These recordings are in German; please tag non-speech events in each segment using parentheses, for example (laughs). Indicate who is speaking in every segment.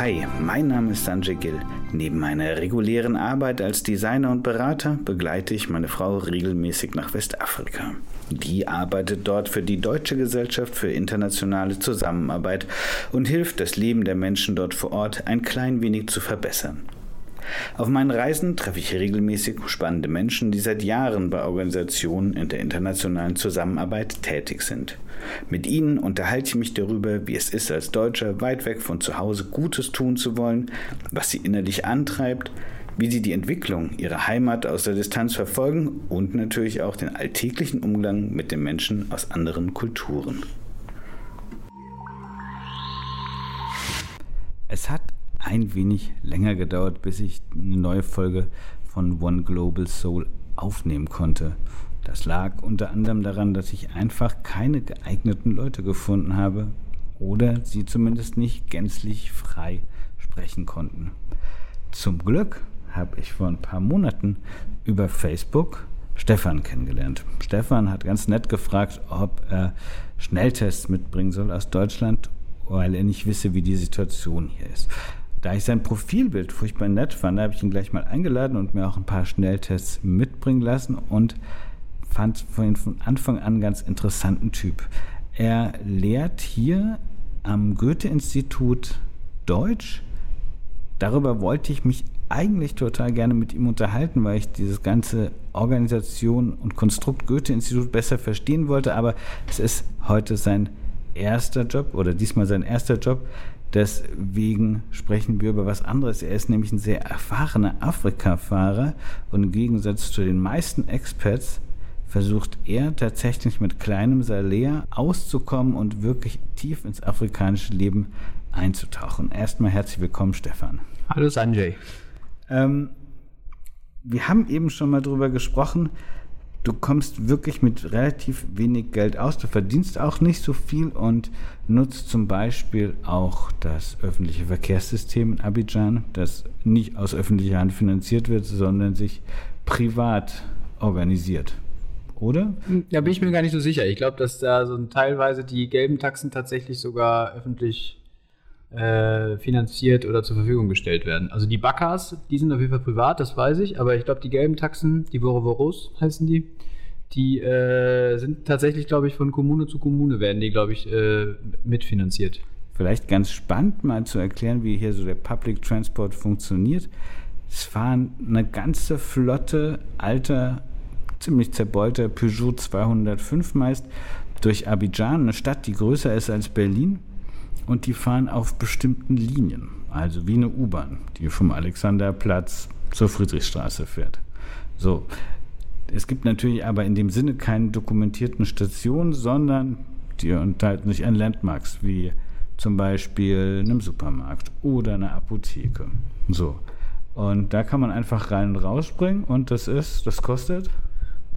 Speaker 1: Hi, mein Name ist Sanjay Gill. Neben meiner regulären Arbeit als Designer und Berater begleite ich meine Frau regelmäßig nach Westafrika. Die arbeitet dort für die Deutsche Gesellschaft für internationale Zusammenarbeit und hilft, das Leben der Menschen dort vor Ort ein klein wenig zu verbessern. Auf meinen Reisen treffe ich regelmäßig spannende Menschen, die seit Jahren bei Organisationen in der internationalen Zusammenarbeit tätig sind. Mit ihnen unterhalte ich mich darüber, wie es ist, als Deutscher weit weg von zu Hause Gutes tun zu wollen, was sie innerlich antreibt, wie sie die Entwicklung ihrer Heimat aus der Distanz verfolgen und natürlich auch den alltäglichen Umgang mit den Menschen aus anderen Kulturen. Es hat ein wenig länger gedauert, bis ich eine neue Folge von One Global Soul aufnehmen konnte. Das lag unter anderem daran, dass ich einfach keine geeigneten Leute gefunden habe oder sie zumindest nicht gänzlich frei sprechen konnten. Zum Glück habe ich vor ein paar Monaten über Facebook Stefan kennengelernt. Stefan hat ganz nett gefragt, ob er Schnelltests mitbringen soll aus Deutschland, weil er nicht wisse, wie die Situation hier ist. Da ich sein Profilbild furchtbar nett fand, habe ich ihn gleich mal eingeladen und mir auch ein paar Schnelltests mitbringen lassen und fand von Anfang an einen ganz interessanten Typ. Er lehrt hier am Goethe-Institut Deutsch. Darüber wollte ich mich eigentlich total gerne mit ihm unterhalten, weil ich dieses ganze Organisation und Konstrukt Goethe-Institut besser verstehen wollte. Aber es ist heute sein erster Job oder diesmal sein erster Job. Deswegen sprechen wir über was anderes. Er ist nämlich ein sehr erfahrener Afrika-Fahrer und im Gegensatz zu den meisten Experts versucht er tatsächlich mit kleinem Salär auszukommen und wirklich tief ins afrikanische Leben einzutauchen. Erstmal herzlich willkommen, Stefan.
Speaker 2: Hallo Sanjay. Ähm,
Speaker 1: wir haben eben schon mal darüber gesprochen, du kommst wirklich mit relativ wenig Geld aus. Du verdienst auch nicht so viel und nutzt zum Beispiel auch das öffentliche Verkehrssystem in Abidjan, das nicht aus öffentlicher Hand finanziert wird, sondern sich privat organisiert. Oder?
Speaker 2: Da bin ich mir gar nicht so sicher. Ich glaube, dass da so teilweise die gelben Taxen tatsächlich sogar öffentlich äh, finanziert oder zur Verfügung gestellt werden. Also die Backers, die sind auf jeden Fall privat, das weiß ich, aber ich glaube, die gelben Taxen, die Vorovoros heißen die, die äh, sind tatsächlich, glaube ich, von Kommune zu Kommune werden die, glaube ich, äh, mitfinanziert.
Speaker 1: Vielleicht ganz spannend mal zu erklären, wie hier so der Public Transport funktioniert. Es fahren eine ganze Flotte alter, ziemlich zerbeulter Peugeot 205 meist durch Abidjan, eine Stadt, die größer ist als Berlin und die fahren auf bestimmten Linien, also wie eine U-Bahn, die vom Alexanderplatz zur Friedrichstraße fährt. So, es gibt natürlich aber in dem Sinne keine dokumentierten Stationen, sondern die enthalten sich an Landmarks, wie zum Beispiel einem Supermarkt oder einer Apotheke. So. Und da kann man einfach rein und rausspringen und das ist, das kostet?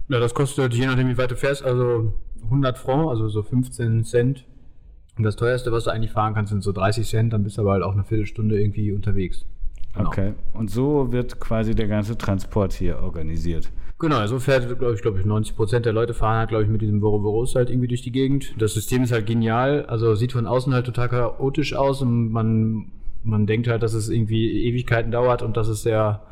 Speaker 2: Ja, das kostet, je nachdem wie weit du fährst, also 100 Franc, also so 15 Cent und das teuerste, was du eigentlich fahren kannst, sind so 30 Cent, dann bist du aber halt auch eine Viertelstunde irgendwie unterwegs.
Speaker 1: Genau. Okay. Und so wird quasi der ganze Transport hier organisiert.
Speaker 2: Genau, so fährt, glaube ich, glaube ich, 90 Prozent der Leute fahren halt, glaube ich, mit diesem Vorovoros halt irgendwie durch die Gegend. Das System ist halt genial, also sieht von außen halt total chaotisch aus und man, man denkt halt, dass es irgendwie Ewigkeiten dauert und dass es sehr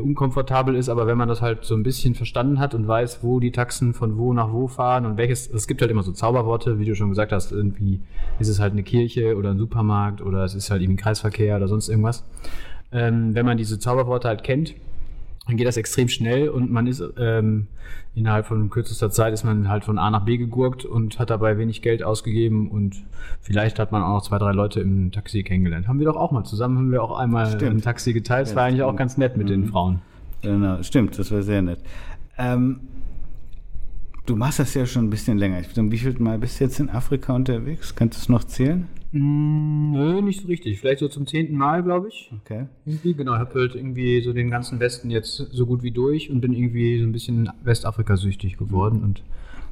Speaker 2: unkomfortabel ist, aber wenn man das halt so ein bisschen verstanden hat und weiß, wo die Taxen von wo nach wo fahren und welches, es gibt halt immer so Zauberworte, wie du schon gesagt hast, irgendwie ist es halt eine Kirche oder ein Supermarkt oder es ist halt eben Kreisverkehr oder sonst irgendwas. Ähm, wenn man diese Zauberworte halt kennt, dann geht das extrem schnell und man ist ähm, innerhalb von kürzester Zeit ist man halt von A nach B gegurkt und hat dabei wenig Geld ausgegeben und vielleicht hat man auch noch zwei, drei Leute im Taxi kennengelernt. Haben wir doch auch mal zusammen, haben wir auch einmal stimmt. im Taxi geteilt. Das war eigentlich auch ganz nett mit mhm. den Frauen.
Speaker 1: Genau, stimmt, das war sehr nett. Ähm, du machst das ja schon ein bisschen länger. Wie viel Mal bist du jetzt in Afrika unterwegs? Kannst du es noch zählen?
Speaker 2: Mm, nö, nicht so richtig. Vielleicht so zum zehnten Mal, glaube ich.
Speaker 1: Okay.
Speaker 2: Irgendwie, genau. Ich habe halt irgendwie so den ganzen Westen jetzt so gut wie durch und bin irgendwie so ein bisschen Westafrika-süchtig geworden mhm. und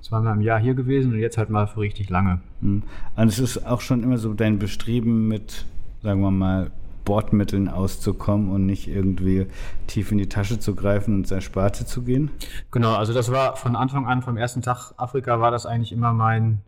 Speaker 2: zweimal im Jahr hier gewesen und jetzt halt mal für richtig lange.
Speaker 1: Mhm. Und es ist auch schon immer so dein Bestreben mit, sagen wir mal, Bordmitteln auszukommen und nicht irgendwie tief in die Tasche zu greifen und sehr Sparte zu gehen?
Speaker 2: Genau, also das war von Anfang an, vom ersten Tag Afrika war das eigentlich immer mein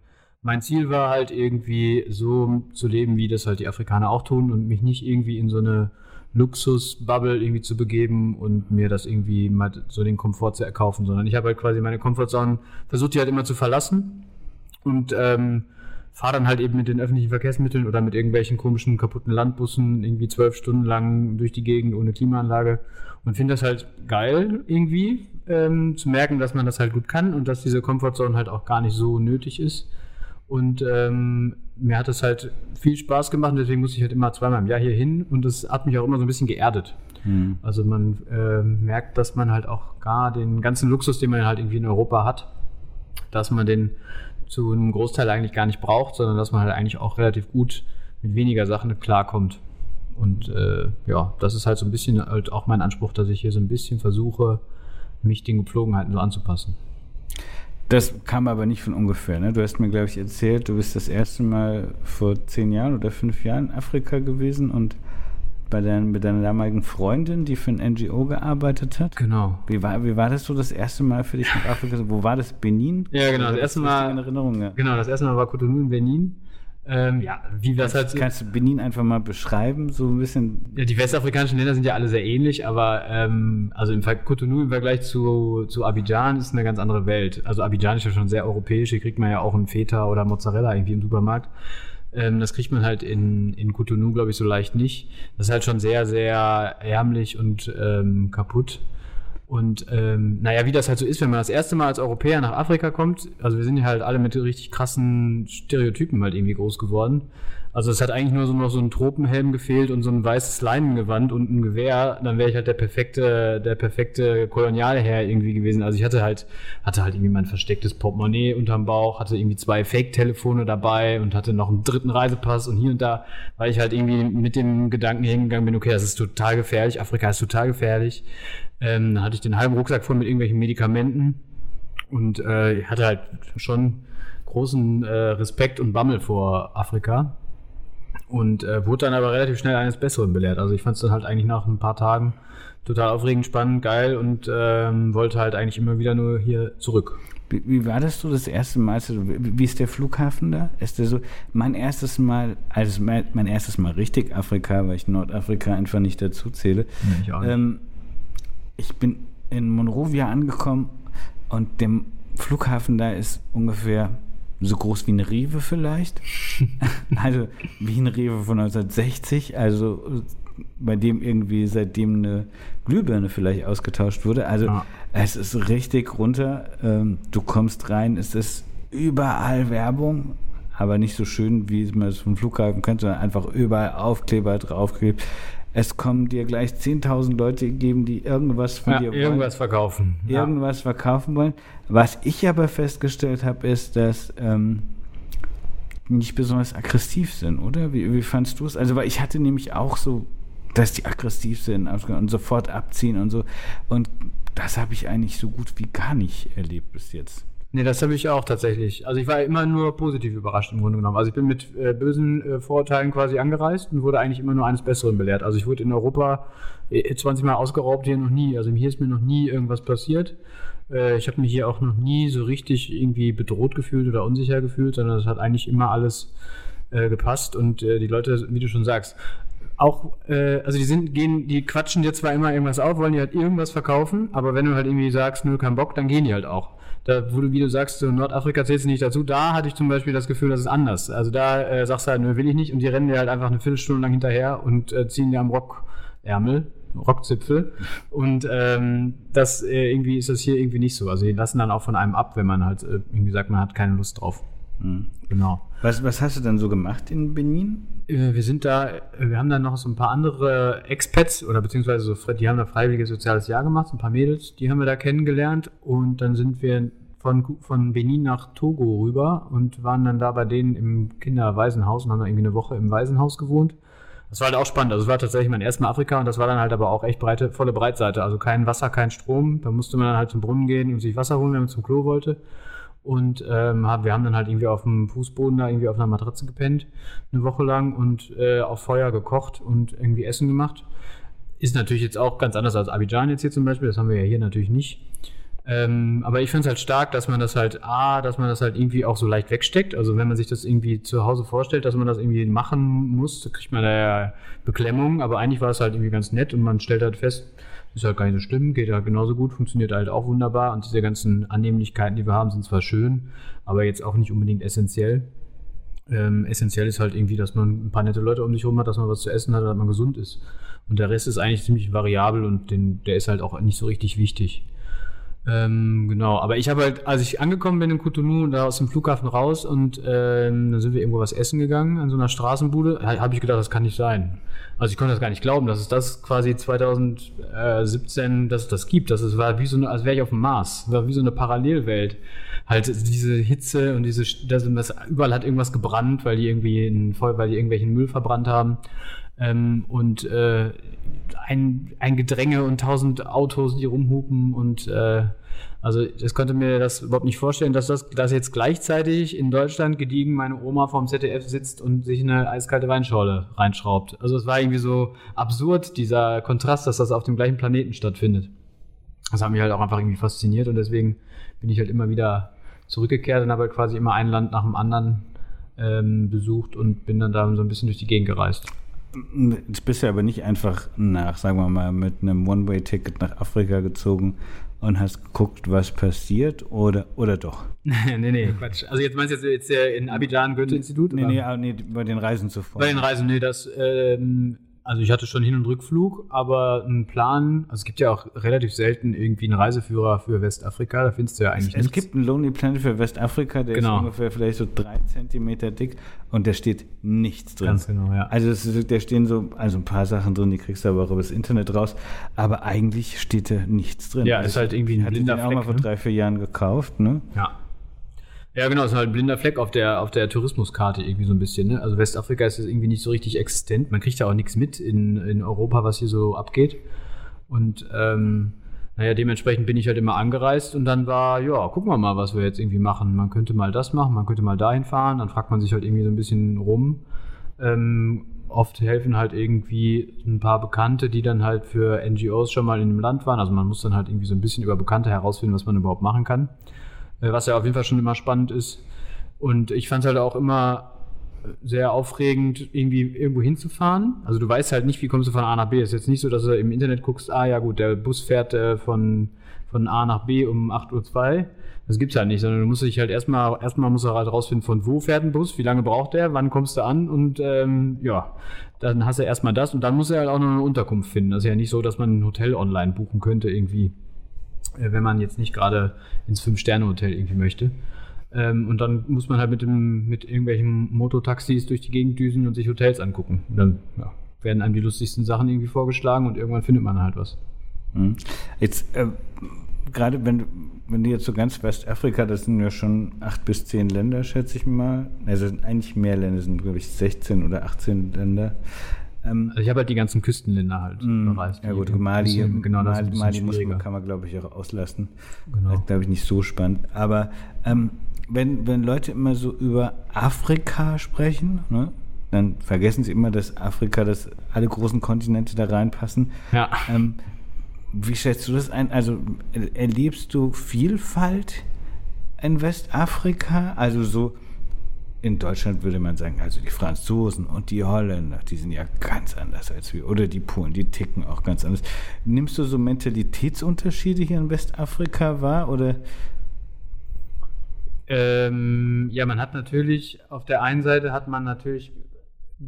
Speaker 2: mein Ziel war halt irgendwie so zu leben, wie das halt die Afrikaner auch tun und mich nicht irgendwie in so eine Luxusbubble irgendwie zu begeben und mir das irgendwie mal so den Komfort zu erkaufen, sondern ich habe halt quasi meine Komfortzone versucht, die halt immer zu verlassen und ähm, fahre dann halt eben mit den öffentlichen Verkehrsmitteln oder mit irgendwelchen komischen kaputten Landbussen irgendwie zwölf Stunden lang durch die Gegend ohne Klimaanlage und finde das halt geil irgendwie ähm, zu merken, dass man das halt gut kann und dass diese Komfortzone halt auch gar nicht so nötig ist. Und ähm, mir hat es halt viel Spaß gemacht und deswegen muss ich halt immer zweimal im Jahr hier hin und das hat mich auch immer so ein bisschen geerdet. Mhm. Also man äh, merkt, dass man halt auch gar den ganzen Luxus, den man halt irgendwie in Europa hat, dass man den zu einem Großteil eigentlich gar nicht braucht, sondern dass man halt eigentlich auch relativ gut mit weniger Sachen klarkommt. Und äh, ja, das ist halt so ein bisschen halt auch mein Anspruch, dass ich hier so ein bisschen versuche, mich den Gepflogenheiten so anzupassen.
Speaker 1: Das kam aber nicht von ungefähr. Ne? Du hast mir, glaube ich, erzählt, du bist das erste Mal vor zehn Jahren oder fünf Jahren in Afrika gewesen und bei dein, mit deiner damaligen Freundin, die für ein NGO gearbeitet hat.
Speaker 2: Genau.
Speaker 1: Wie war, wie war das so das erste Mal für dich nach Afrika? Wo war das? Benin?
Speaker 2: Ja, genau. Das, das erste Mal. In Erinnerung, ja. Genau, das erste Mal war Cotonou in Benin.
Speaker 1: Ähm, ja, wie das halt. Kannst du Benin einfach mal beschreiben, so ein bisschen?
Speaker 2: Ja, die westafrikanischen Länder sind ja alle sehr ähnlich, aber ähm, also im Cotonou im Vergleich zu, zu Abidjan ist eine ganz andere Welt. Also Abidjan ist ja schon sehr europäisch, hier kriegt man ja auch einen Feta oder Mozzarella irgendwie im Supermarkt. Ähm, das kriegt man halt in, in Cotonou, glaube ich, so leicht nicht. Das ist halt schon sehr, sehr ärmlich und ähm, kaputt. Und ähm, naja, wie das halt so ist, wenn man das erste Mal als Europäer nach Afrika kommt, also wir sind ja halt alle mit richtig krassen Stereotypen halt irgendwie groß geworden. Also es hat eigentlich nur so noch so ein Tropenhelm gefehlt und so ein weißes Leinengewand und ein Gewehr, dann wäre ich halt der perfekte, der perfekte Kolonialherr irgendwie gewesen. Also ich hatte halt, hatte halt irgendwie mein verstecktes Portemonnaie unterm Bauch, hatte irgendwie zwei Fake-Telefone dabei und hatte noch einen dritten Reisepass und hier und da, weil ich halt irgendwie mit dem Gedanken hingegangen bin, okay, das ist total gefährlich, Afrika ist total gefährlich. Ähm, dann hatte ich den halben Rucksack voll mit irgendwelchen Medikamenten und äh, hatte halt schon großen äh, Respekt und Bammel vor Afrika und äh, wurde dann aber relativ schnell eines Besseren belehrt. Also ich fand es dann halt eigentlich nach ein paar Tagen total aufregend, spannend, geil und ähm, wollte halt eigentlich immer wieder nur hier zurück.
Speaker 1: Wie, wie, war das so das erste Mal? Wie, wie ist der Flughafen da? Ist der so mein erstes Mal, also mein, mein erstes Mal richtig Afrika, weil ich Nordafrika einfach nicht dazu zähle. Nee, ich auch nicht. Ähm, ich bin in Monrovia angekommen und der Flughafen da ist ungefähr so groß wie eine Rewe vielleicht. (laughs) also wie eine Rewe von 1960, also bei dem irgendwie seitdem eine Glühbirne vielleicht ausgetauscht wurde. Also ja. es ist richtig runter. Ähm, du kommst rein, es ist überall Werbung, aber nicht so schön, wie man es vom Flughafen kennt, sondern einfach überall Aufkleber draufgeklebt es kommen dir gleich 10.000 Leute geben, die irgendwas von
Speaker 2: ja,
Speaker 1: dir
Speaker 2: wollen. Irgendwas verkaufen.
Speaker 1: Irgendwas ja. verkaufen wollen. Was ich aber festgestellt habe, ist, dass ähm, nicht besonders aggressiv sind, oder? Wie, wie fandst du es? Also, weil ich hatte nämlich auch so, dass die aggressiv sind und sofort abziehen und so. Und das habe ich eigentlich so gut wie gar nicht erlebt bis jetzt.
Speaker 2: Nee, das habe ich auch tatsächlich. Also ich war immer nur positiv überrascht im Grunde genommen. Also ich bin mit äh, bösen äh, Vorurteilen quasi angereist und wurde eigentlich immer nur eines Besseren belehrt. Also ich wurde in Europa äh, 20 Mal ausgeraubt, hier noch nie. Also hier ist mir noch nie irgendwas passiert. Äh, ich habe mich hier auch noch nie so richtig irgendwie bedroht gefühlt oder unsicher gefühlt, sondern es hat eigentlich immer alles äh, gepasst und äh, die Leute, wie du schon sagst, auch, äh, also die sind, gehen, die quatschen dir zwar immer irgendwas auf, wollen dir halt irgendwas verkaufen, aber wenn du halt irgendwie sagst, nö, kein Bock, dann gehen die halt auch da, wo du, wie du sagst, so Nordafrika zählst du nicht dazu, da hatte ich zum Beispiel das Gefühl, das ist anders. Also da äh, sagst du halt, nö, will ich nicht und die rennen dir halt einfach eine Viertelstunde lang hinterher und äh, ziehen dir am Rockärmel, Rockzipfel und ähm, das äh, irgendwie ist das hier irgendwie nicht so. Also die lassen dann auch von einem ab, wenn man halt äh, irgendwie sagt, man hat keine Lust drauf.
Speaker 1: Mhm. Genau. Was, was hast du dann so gemacht in Benin?
Speaker 2: Äh, wir sind da, äh, wir haben dann noch so ein paar andere Expats oder beziehungsweise so, die haben da freiwilliges soziales Jahr gemacht, so ein paar Mädels, die haben wir da kennengelernt und dann sind wir von, von Benin nach Togo rüber und waren dann da bei denen im Kinderwaisenhaus und haben da irgendwie eine Woche im Waisenhaus gewohnt. Das war halt auch spannend. Also es war tatsächlich mein erstes Mal Afrika und das war dann halt aber auch echt breite, volle Breitseite. Also kein Wasser, kein Strom. Da musste man dann halt zum Brunnen gehen und sich Wasser holen, wenn man zum Klo wollte. Und ähm, wir haben dann halt irgendwie auf dem Fußboden da irgendwie auf einer Matratze gepennt, eine Woche lang und äh, auf Feuer gekocht und irgendwie Essen gemacht. Ist natürlich jetzt auch ganz anders als Abidjan jetzt hier zum Beispiel, das haben wir ja hier natürlich nicht. Ähm, aber ich finde es halt stark, dass man das halt, A, dass man das halt irgendwie auch so leicht wegsteckt. Also wenn man sich das irgendwie zu Hause vorstellt, dass man das irgendwie machen muss, da kriegt man da ja Beklemmung, aber eigentlich war es halt irgendwie ganz nett und man stellt halt fest, ist halt gar nicht so schlimm, geht halt genauso gut, funktioniert halt auch wunderbar und diese ganzen Annehmlichkeiten, die wir haben, sind zwar schön, aber jetzt auch nicht unbedingt essentiell. Ähm, essentiell ist halt irgendwie, dass man ein paar nette Leute um sich herum hat, dass man was zu essen hat, dass man gesund ist. Und der Rest ist eigentlich ziemlich variabel und den, der ist halt auch nicht so richtig wichtig. Ähm, genau, aber ich habe halt, als ich angekommen bin in Cotonou da aus dem Flughafen raus und ähm, dann sind wir irgendwo was essen gegangen an so einer Straßenbude, habe ich gedacht, das kann nicht sein. Also ich konnte das gar nicht glauben, dass es das quasi 2017, dass es das gibt. Dass es war wie so eine, als wäre ich auf dem Mars, war wie so eine Parallelwelt. Halt diese Hitze und diese, das, überall hat irgendwas gebrannt, weil die irgendwie in, weil die irgendwelchen Müll verbrannt haben. Ähm, und äh, ein, ein Gedränge und tausend Autos, die rumhupen und äh, also ich konnte mir das überhaupt nicht vorstellen, dass das dass jetzt gleichzeitig in Deutschland gediegen meine Oma vom ZDF sitzt und sich eine eiskalte Weinschorle reinschraubt. Also es war irgendwie so absurd, dieser Kontrast, dass das auf dem gleichen Planeten stattfindet. Das hat mich halt auch einfach irgendwie fasziniert und deswegen bin ich halt immer wieder zurückgekehrt und habe halt quasi immer ein Land nach dem anderen ähm, besucht und bin dann da so ein bisschen durch die Gegend gereist.
Speaker 1: Jetzt bist du aber nicht einfach nach, sagen wir mal, mit einem One-Way-Ticket nach Afrika gezogen und hast geguckt, was passiert oder, oder doch? (laughs)
Speaker 2: nee, nee, Quatsch. Also jetzt meinst du jetzt, jetzt in Abidjan Goethe-Institut?
Speaker 1: Nee, nee, nee, bei den Reisen zuvor.
Speaker 2: Bei den Reisen, nee, das ähm, also ich hatte schon Hin- und Rückflug, aber einen Plan, also es gibt ja auch relativ selten irgendwie einen Reiseführer für Westafrika, da findest du ja eigentlich
Speaker 1: Es nichts. gibt einen Lonely Planet für Westafrika, der genau. ist ungefähr vielleicht so drei Zentimeter dick und da steht nichts drin.
Speaker 2: Ganz genau, ja.
Speaker 1: Also ist, da stehen so, also ein paar Sachen drin, die kriegst du aber auch über das Internet raus, aber eigentlich steht da nichts drin.
Speaker 2: Ja, also ist halt irgendwie
Speaker 1: ein blinder Fleck. auch mal vor ne? drei, vier Jahren gekauft, ne?
Speaker 2: Ja. Ja, genau, es ist halt ein blinder Fleck auf der, auf der Tourismuskarte irgendwie so ein bisschen. Ne? Also Westafrika ist irgendwie nicht so richtig existent. Man kriegt ja auch nichts mit in, in Europa, was hier so abgeht. Und ähm, naja, dementsprechend bin ich halt immer angereist und dann war, ja, gucken wir mal, was wir jetzt irgendwie machen. Man könnte mal das machen, man könnte mal dahin fahren, dann fragt man sich halt irgendwie so ein bisschen rum. Ähm, oft helfen halt irgendwie ein paar Bekannte, die dann halt für NGOs schon mal in dem Land waren. Also man muss dann halt irgendwie so ein bisschen über Bekannte herausfinden, was man überhaupt machen kann. Äh, was ja auf jeden Fall schon immer spannend ist. Und ich fand es halt auch immer sehr aufregend, irgendwie irgendwo hinzufahren. Also du weißt halt nicht, wie kommst du von A nach B. Es ist jetzt nicht so, dass du im Internet guckst, ah ja gut, der Bus fährt äh, von, von A nach B um 8.02 Uhr. Das gibt's halt nicht, sondern du musst dich halt erstmal, erstmal musst du halt rausfinden, von wo fährt ein Bus, wie lange braucht der, wann kommst du an und ähm, ja, dann hast du erstmal das und dann musst du halt auch noch eine Unterkunft finden. Das ist ja nicht so, dass man ein Hotel online buchen könnte irgendwie. Äh, wenn man jetzt nicht gerade ins Fünf-Sterne-Hotel irgendwie möchte. Ähm, und dann muss man halt mit, dem, mit irgendwelchen Mototaxis durch die Gegend düsen und sich Hotels angucken. Und dann ja, werden einem die lustigsten Sachen irgendwie vorgeschlagen und irgendwann findet man halt was.
Speaker 1: Mhm. Jetzt, äh, gerade wenn, wenn du jetzt so ganz Westafrika, das sind ja schon acht bis zehn Länder, schätze ich mal. Also eigentlich mehr Länder, sind glaube ich 16 oder 18 Länder.
Speaker 2: Ähm, also ich habe halt die ganzen Küstenländer halt
Speaker 1: mh, bereist. Ja gut, Mali, bisschen, genau, das Mali, Mali muss man, kann man glaube ich auch auslassen. Genau. Das ist glaube ich nicht so spannend. Aber ähm, wenn, wenn Leute immer so über Afrika sprechen, ne, dann vergessen sie immer, dass Afrika, dass alle großen Kontinente da reinpassen.
Speaker 2: Ja.
Speaker 1: Ähm, wie schätzt du das ein? Also erlebst du Vielfalt in Westafrika? Also so in Deutschland würde man sagen, also die Franzosen und die Holländer, die sind ja ganz anders als wir. Oder die Polen, die ticken auch ganz anders. Nimmst du so Mentalitätsunterschiede hier in Westafrika wahr? Oder?
Speaker 2: Ähm, ja, man hat natürlich, auf der einen Seite hat man natürlich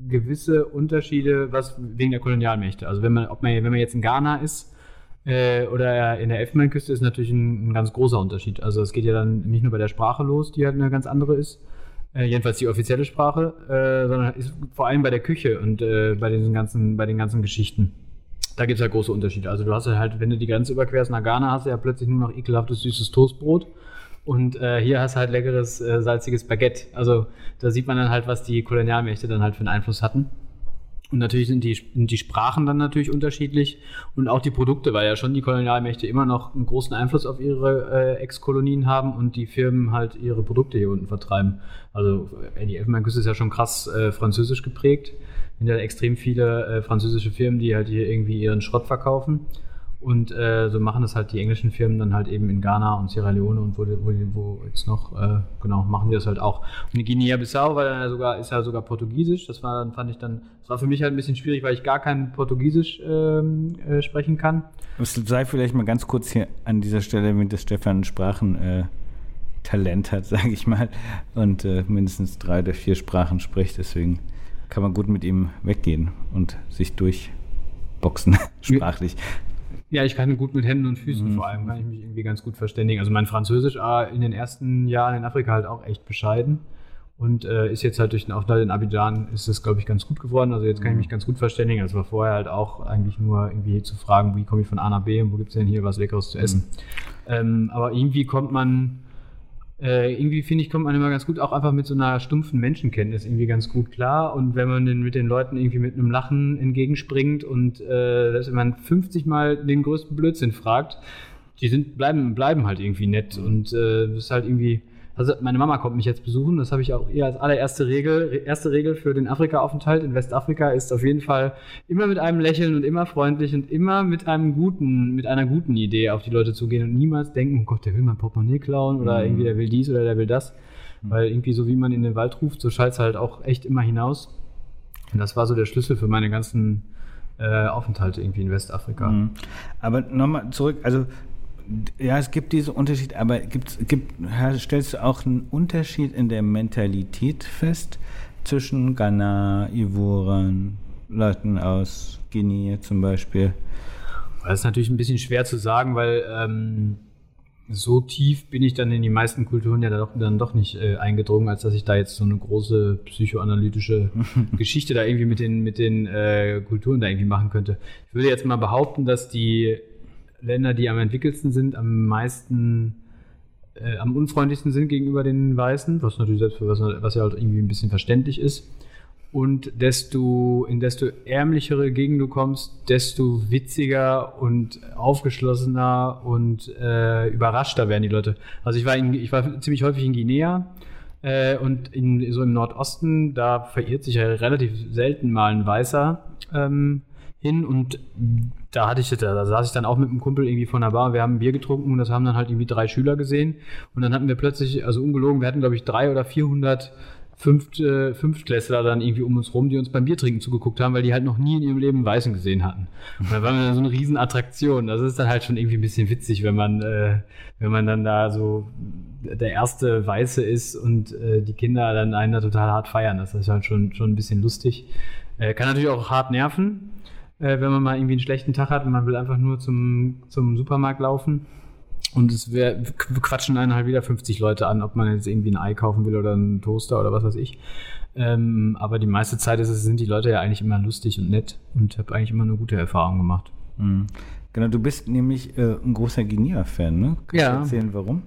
Speaker 2: gewisse Unterschiede, was wegen der Kolonialmächte. Also wenn man, ob man, wenn man jetzt in Ghana ist, äh, oder in der Elfenbeinküste ist natürlich ein, ein, ganz großer Unterschied. Also es geht ja dann nicht nur bei der Sprache los, die halt eine ganz andere ist, äh, jedenfalls die offizielle Sprache, äh, sondern ist vor allem bei der Küche und äh, bei, den ganzen, bei den ganzen Geschichten. Da gibt es ja große Unterschiede. Also du hast ja halt, wenn du die Grenze überquerst nach Ghana, hast du ja plötzlich nur noch ekelhaftes süßes Toastbrot. Und äh, hier hast du halt leckeres, äh, salziges Baguette. Also da sieht man dann halt, was die Kolonialmächte dann halt für einen Einfluss hatten. Und natürlich sind die, sind die Sprachen dann natürlich unterschiedlich und auch die Produkte, weil ja schon die Kolonialmächte immer noch einen großen Einfluss auf ihre äh, Ex-Kolonien haben und die Firmen halt ihre Produkte hier unten vertreiben. Also die Elfenbeinküste ist ja schon krass äh, französisch geprägt. Sind ja extrem viele äh, französische Firmen, die halt hier irgendwie ihren Schrott verkaufen. Und äh, so machen das halt die englischen Firmen dann halt eben in Ghana und Sierra Leone und wo, wo, wo jetzt noch, äh, genau, machen die das halt auch. Und in Guinea-Bissau war dann sogar, ist ja sogar Portugiesisch. Das war dann, fand ich dann, das war für mich halt ein bisschen schwierig, weil ich gar kein Portugiesisch ähm, äh, sprechen kann.
Speaker 1: Es sei vielleicht mal ganz kurz hier an dieser Stelle, wenn das Stefan Sprachen äh, Talent hat, (laughs) sage ich mal, und äh, mindestens drei oder vier Sprachen spricht. Deswegen kann man gut mit ihm weggehen und sich durchboxen, (laughs) sprachlich.
Speaker 2: Ja, ich kann gut mit Händen und Füßen mhm. vor allem, kann ich mich irgendwie ganz gut verständigen. Also mein Französisch war in den ersten Jahren in Afrika halt auch echt bescheiden und äh, ist jetzt halt durch den Aufenthalt in Abidjan ist es, glaube ich, ganz gut geworden. Also jetzt kann ich mhm. mich ganz gut verständigen. Also war vorher halt auch eigentlich nur irgendwie zu fragen, wie komme ich von A nach B und wo gibt es denn hier was Leckeres zu essen. Mhm. Ähm, aber irgendwie kommt man äh, irgendwie finde ich, kommt man immer ganz gut auch einfach mit so einer stumpfen Menschenkenntnis irgendwie ganz gut klar. Und wenn man den, mit den Leuten irgendwie mit einem Lachen entgegenspringt und äh, dass man 50 Mal den größten Blödsinn fragt, die sind, bleiben, bleiben halt irgendwie nett. Und äh, das ist halt irgendwie also meine Mama kommt mich jetzt besuchen, das habe ich auch ihr als allererste Regel. Erste Regel für den Afrika-Aufenthalt in Westafrika ist auf jeden Fall immer mit einem Lächeln und immer freundlich und immer mit einem guten, mit einer guten Idee auf die Leute zugehen und niemals denken, oh Gott, der will mein Portemonnaie klauen oder mhm. irgendwie der will dies oder der will das. Mhm. Weil irgendwie so wie man in den Wald ruft, so schallt es halt auch echt immer hinaus. Und das war so der Schlüssel für meine ganzen äh, Aufenthalte irgendwie in Westafrika. Mhm.
Speaker 1: Aber nochmal zurück, also ja, es gibt diesen Unterschied, aber gibt, gibt, stellst du auch einen Unterschied in der Mentalität fest zwischen Ghana, Ivoren, Leuten aus Guinea zum Beispiel?
Speaker 2: Das ist natürlich ein bisschen schwer zu sagen, weil ähm, so tief bin ich dann in die meisten Kulturen ja doch, dann doch nicht äh, eingedrungen, als dass ich da jetzt so eine große psychoanalytische (laughs) Geschichte da irgendwie mit den, mit den äh, Kulturen da irgendwie machen könnte. Ich würde jetzt mal behaupten, dass die Länder, die am entwickelsten sind, am meisten, äh, am unfreundlichsten sind gegenüber den Weißen, was natürlich selbst was, was ja halt irgendwie ein bisschen verständlich ist. Und desto, in desto ärmlichere Gegend du kommst, desto witziger und aufgeschlossener und äh, überraschter werden die Leute. Also ich war, in, ich war ziemlich häufig in Guinea äh, und in, so im Nordosten, da verirrt sich ja relativ selten mal ein Weißer ähm, hin und da hatte ich, da saß ich dann auch mit einem Kumpel irgendwie von der Bar, wir haben Bier getrunken und das haben dann halt irgendwie drei Schüler gesehen und dann hatten wir plötzlich, also ungelogen, wir hatten glaube ich drei oder vierhundert Fünft, äh, Fünftklässler dann irgendwie um uns rum, die uns beim Biertrinken zugeguckt haben, weil die halt noch nie in ihrem Leben Weißen gesehen hatten. Und da war dann so eine Riesenattraktion. Das ist dann halt schon irgendwie ein bisschen witzig, wenn man, äh, wenn man dann da so der erste Weiße ist und äh, die Kinder dann einen da total hart feiern. Das ist halt schon, schon ein bisschen lustig. Äh, kann natürlich auch hart nerven äh, wenn man mal irgendwie einen schlechten Tag hat und man will einfach nur zum, zum Supermarkt laufen. Und es wär, quatschen einen halt wieder 50 Leute an, ob man jetzt irgendwie ein Ei kaufen will oder einen Toaster oder was weiß ich. Ähm, aber die meiste Zeit ist es, sind die Leute ja eigentlich immer lustig und nett und habe eigentlich immer eine gute Erfahrung gemacht.
Speaker 1: Mhm. Genau, du bist nämlich äh, ein großer Guinea-Fan, ne?
Speaker 2: Kannst ja.
Speaker 1: du erzählen, warum?